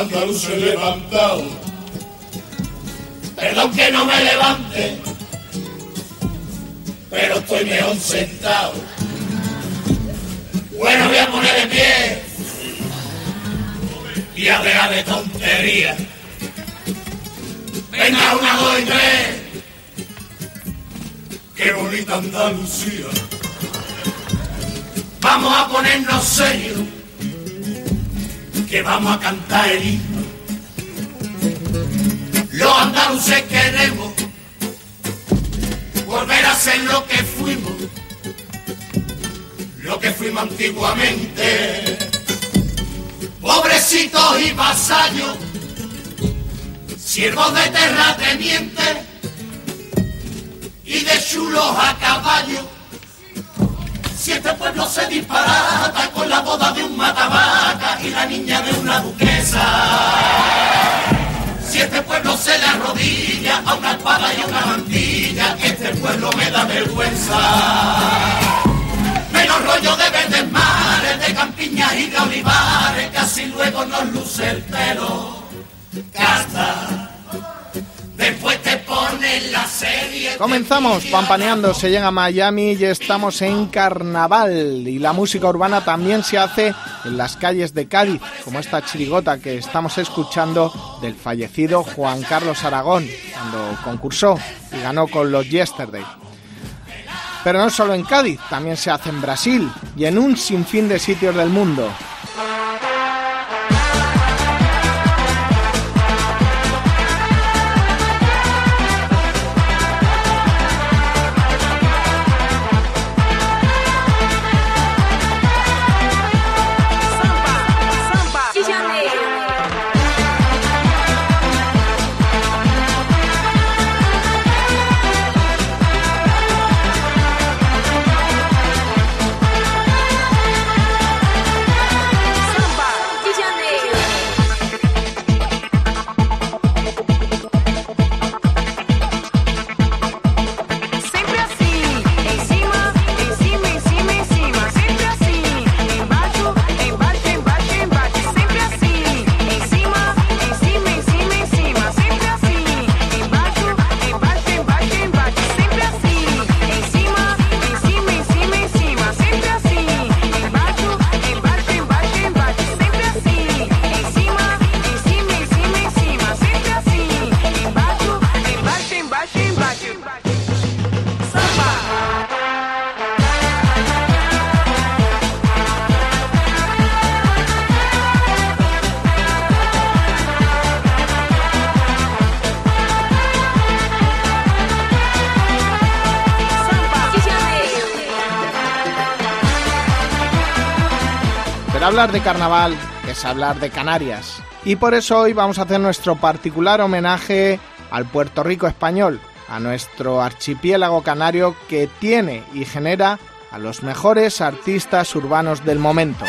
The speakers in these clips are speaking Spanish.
andaluz levantado, perdón que no me levante, pero estoy mejor sentado. Bueno, voy a poner de pie y a dejar de tontería. Venga, una, dos y tres. Qué bonita Andalucía. Vamos a ponernos serios, que vamos a cantar el himno. Los andaluces queremos volver a ser lo que fuimos, lo que fuimos antiguamente. Pobrecitos y vasallos, siervos de terratenientes y de chulos a caballo. Si este pueblo se disparata con la boda de un matabaca y la niña de una duquesa. Si este pueblo se le arrodilla a una espada y a una mantilla, este pueblo me da vergüenza. Menos rollo de verdes mares, de campiñas y de olivares, casi luego nos luce el pelo. Casta. Después Comenzamos pampaneando, se llega a Miami y estamos en carnaval. Y la música urbana también se hace en las calles de Cádiz, como esta chirigota que estamos escuchando del fallecido Juan Carlos Aragón, cuando concursó y ganó con los Yesterday. Pero no solo en Cádiz, también se hace en Brasil y en un sinfín de sitios del mundo. Hablar de carnaval es hablar de Canarias. Y por eso hoy vamos a hacer nuestro particular homenaje al Puerto Rico español, a nuestro archipiélago canario que tiene y genera a los mejores artistas urbanos del momento.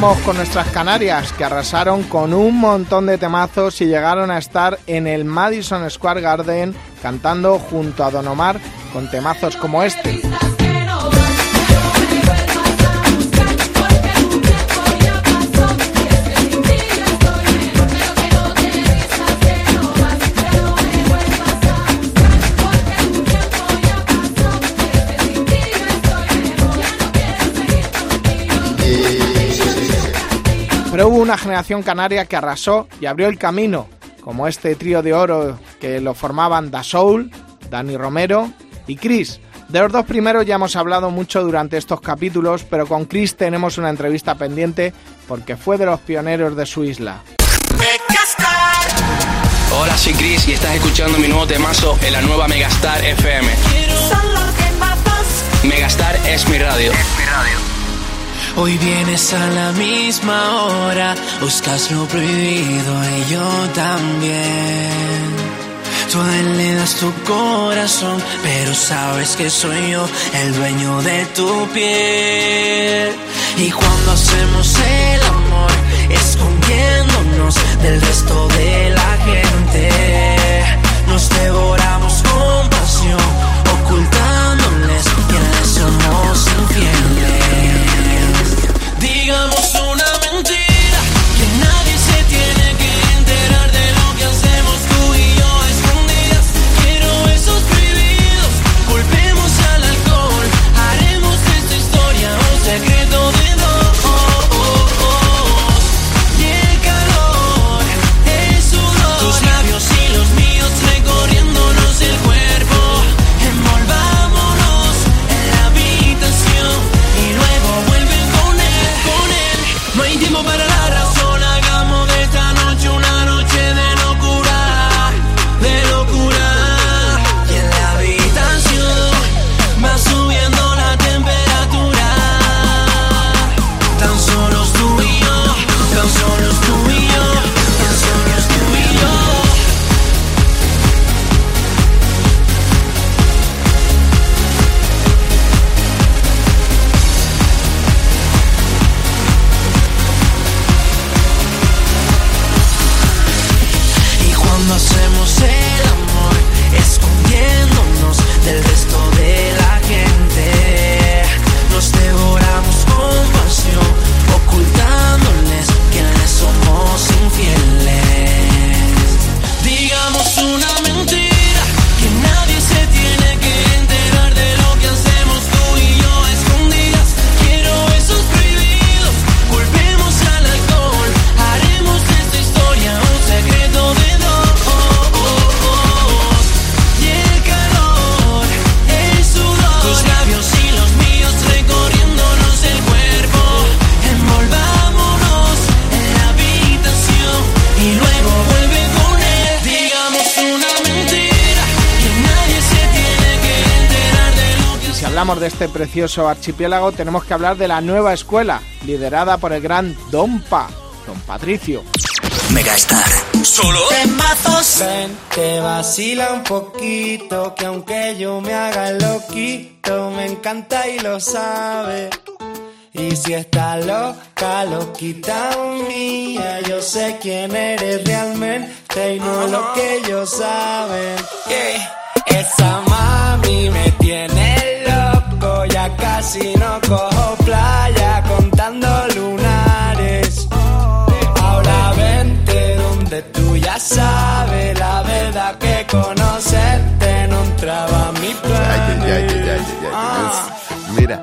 Con nuestras Canarias, que arrasaron con un montón de temazos y llegaron a estar en el Madison Square Garden cantando junto a Don Omar con temazos como este. Una generación canaria que arrasó y abrió el camino, como este trío de oro que lo formaban Da Soul, Dani Romero y Chris. De los dos primeros ya hemos hablado mucho durante estos capítulos, pero con Chris tenemos una entrevista pendiente porque fue de los pioneros de su isla. Hola, soy Chris y estás escuchando mi nuevo temazo en la nueva Megastar FM. Megastar es mi radio. Es mi radio. Hoy vienes a la misma hora, buscas lo prohibido y yo también. Tú a él le das tu corazón, pero sabes que soy yo el dueño de tu piel. Y cuando hacemos el amor, escondiéndonos del resto de la gente, nos devoramos hablamos de este precioso archipiélago, tenemos que hablar de la nueva escuela, liderada por el gran Don Pa, Don Patricio. Megastar. Solo Ven, te vacila un poquito, que aunque yo me haga loquito, me encanta y lo sabe. Y si está loca, loquita mía, yo sé quién eres realmente y no lo que ellos saben. Que esa ya casi no cojo playa contando lunares. Ahora vente donde tú ya sabes la verdad que conocerte no entraba mi plan. Mira,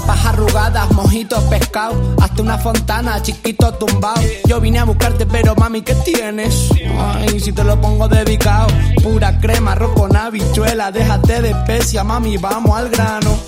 Papas arrugadas, mojitos pescado, hasta una fontana, chiquito tumbado. Yo vine a buscarte, pero mami, ¿qué tienes? Ay, si te lo pongo dedicado, pura crema, arroz con habichuela, déjate de especia, mami, vamos al grano.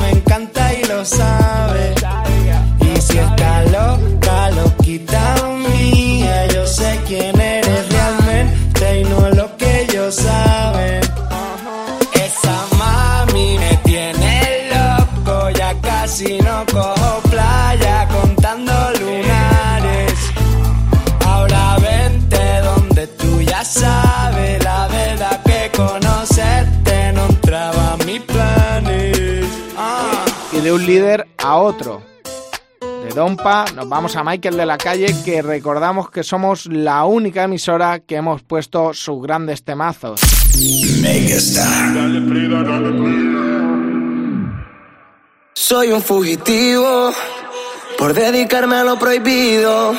me encanta y lo sabes si está loca, líder a otro de Dompa, nos vamos a Michael de la calle, que recordamos que somos la única emisora que hemos puesto sus grandes temazos. Soy un fugitivo por dedicarme a lo prohibido.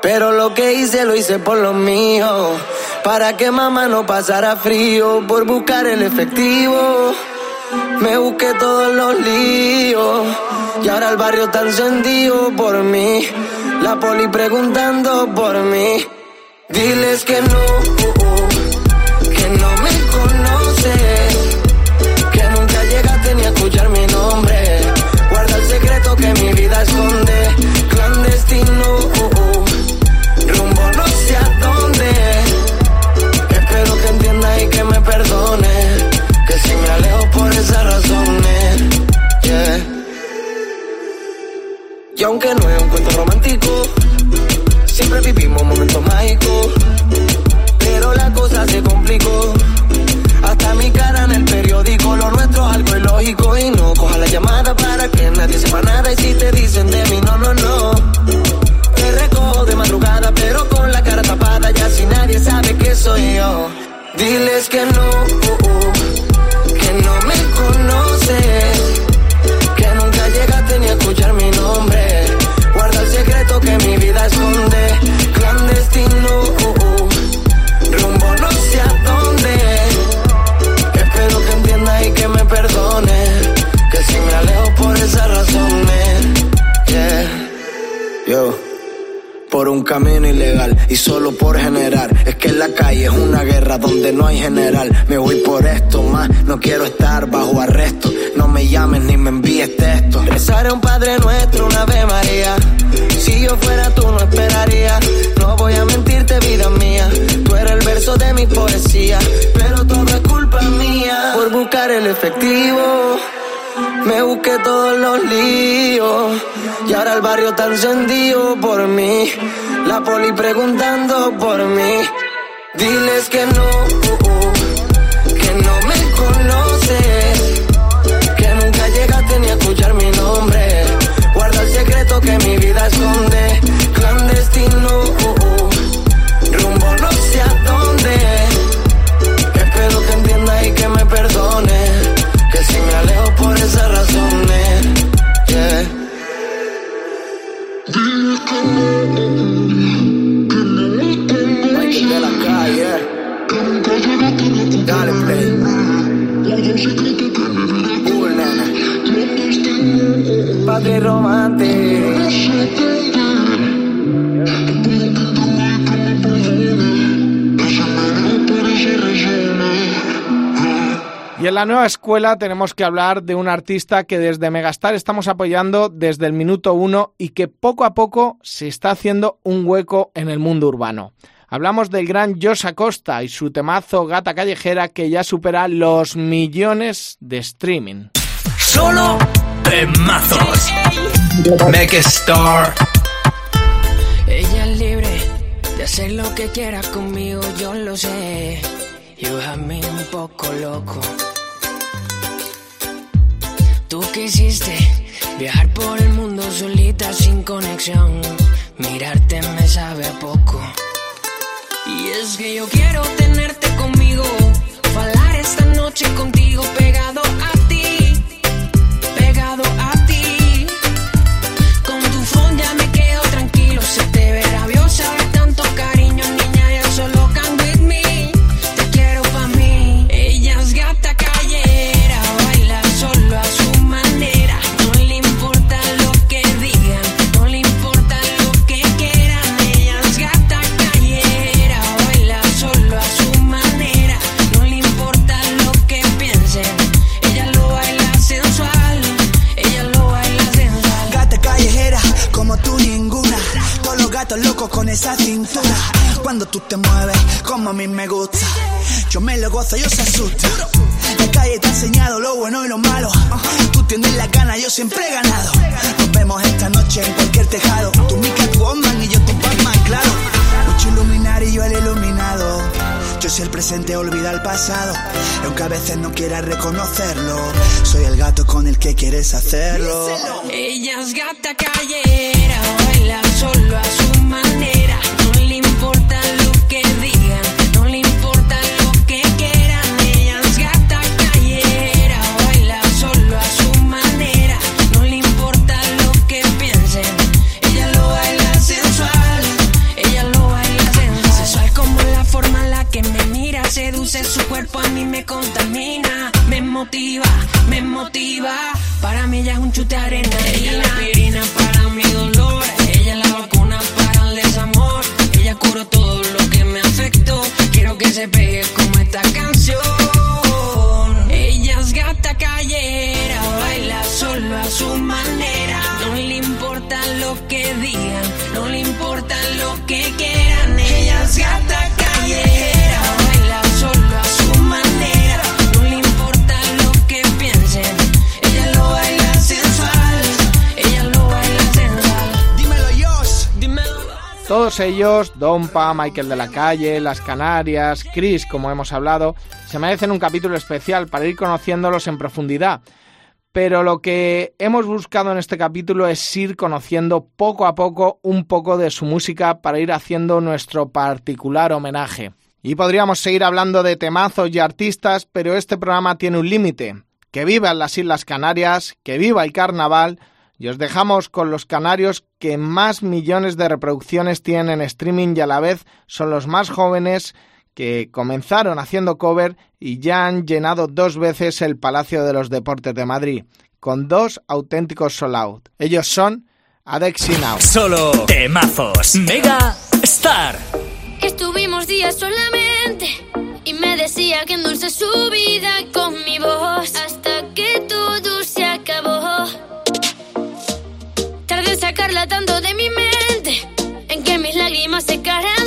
Pero lo que hice lo hice por lo mío. Para que mamá no pasara frío por buscar el efectivo. Me busqué todos los líos y ahora el barrio está encendido por mí. La poli preguntando por mí. Diles que no, que no me Y aunque no es un cuento romántico, siempre vivimos momentos mágicos. Pero la cosa se complicó. Hasta mi cara en el periódico, lo nuestro es algo ilógico. Y no coja la llamada para que nadie sepa nada. Y si te dicen de mí, no, no, no. Te recojo de madrugada, pero con la cara tapada, ya si nadie sabe que soy yo. Diles que no, que no me conoces, escuchar mi nombre. Guarda el secreto que mi un camino ilegal y solo por generar. Es que en la calle es una guerra donde no hay general. Me voy por esto más, no quiero estar bajo arresto. No me llames ni me envíes texto. Rezaré un Padre Nuestro, una Ave María. Si yo fuera tú no esperaría. No voy a mentirte, vida mía. Tú eres el verso de mi poesía, pero todo es culpa mía por buscar el efectivo. Me busqué todos los líos y ahora el barrio está encendido por mí. La poli preguntando por mí. Diles que no, que no me conoces, que nunca llegaste ni a escuchar mi nombre. Guarda el secreto que mi vida esconde, clandestino, escuela tenemos que hablar de un artista que desde Megastar estamos apoyando desde el minuto uno y que poco a poco se está haciendo un hueco en el mundo urbano. Hablamos del gran Josh Acosta y su temazo Gata Callejera que ya supera los millones de streaming. Solo temazos. Megastar. Ella es libre de hacer lo que quiera conmigo, yo lo sé. You have me un poco loco. Tú quisiste viajar por el mundo solita sin conexión. Mirarte me sabe a poco. Y es que yo quiero tenerte conmigo. Falar esta noche tú te mueves, como a mí me gusta. Yo me lo gozo, yo se asusta. La calle te ha enseñado lo bueno y lo malo. Tú tienes la gana, yo siempre he ganado. Nos vemos esta noche en cualquier tejado. Tú mi Catwoman y yo tu Batman, claro. Mucho iluminar y yo el iluminado. Yo soy el presente, olvida el pasado. Y aunque a veces no quieras reconocerlo, soy el gato con el que quieres hacerlo. Ella es gata callera, baila solo a su manera. Todos ellos, Dompa, Michael de la Calle, Las Canarias, Chris, como hemos hablado, se merecen un capítulo especial para ir conociéndolos en profundidad. Pero lo que hemos buscado en este capítulo es ir conociendo poco a poco un poco de su música para ir haciendo nuestro particular homenaje. Y podríamos seguir hablando de temazos y artistas, pero este programa tiene un límite. Que vivan las Islas Canarias, que viva el carnaval, y os dejamos con los canarios que más millones de reproducciones tienen en streaming y a la vez son los más jóvenes que comenzaron haciendo cover y ya han llenado dos veces el Palacio de los Deportes de Madrid, con dos auténticos sold out. Ellos son Adexi Now. Solo temazos. Mega Star. Estuvimos días solamente y me decía que endulce su vida con mi voz hasta stick our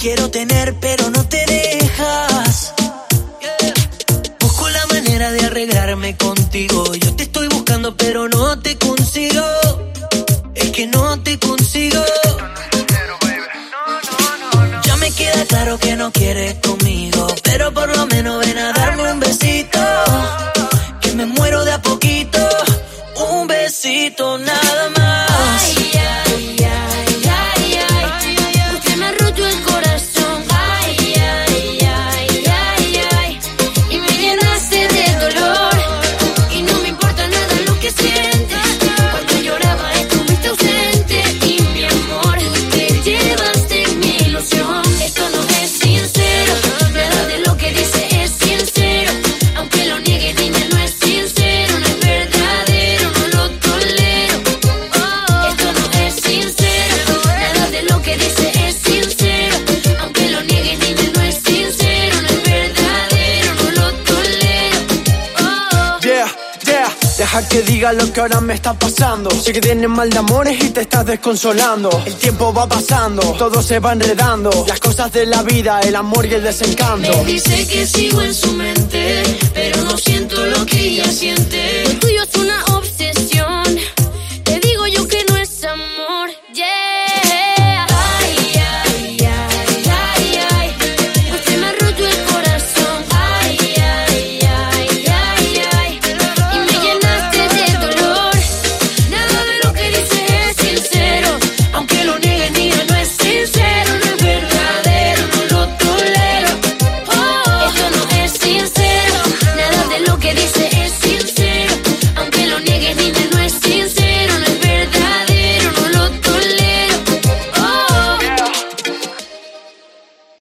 quiero tener, pero diga lo que ahora me está pasando. Sé que tienes mal de amores y te estás desconsolando. El tiempo va pasando, todo se va enredando. Las cosas de la vida, el amor y el desencanto. Me dice que sigo en su mente, pero no siento lo que ella siente.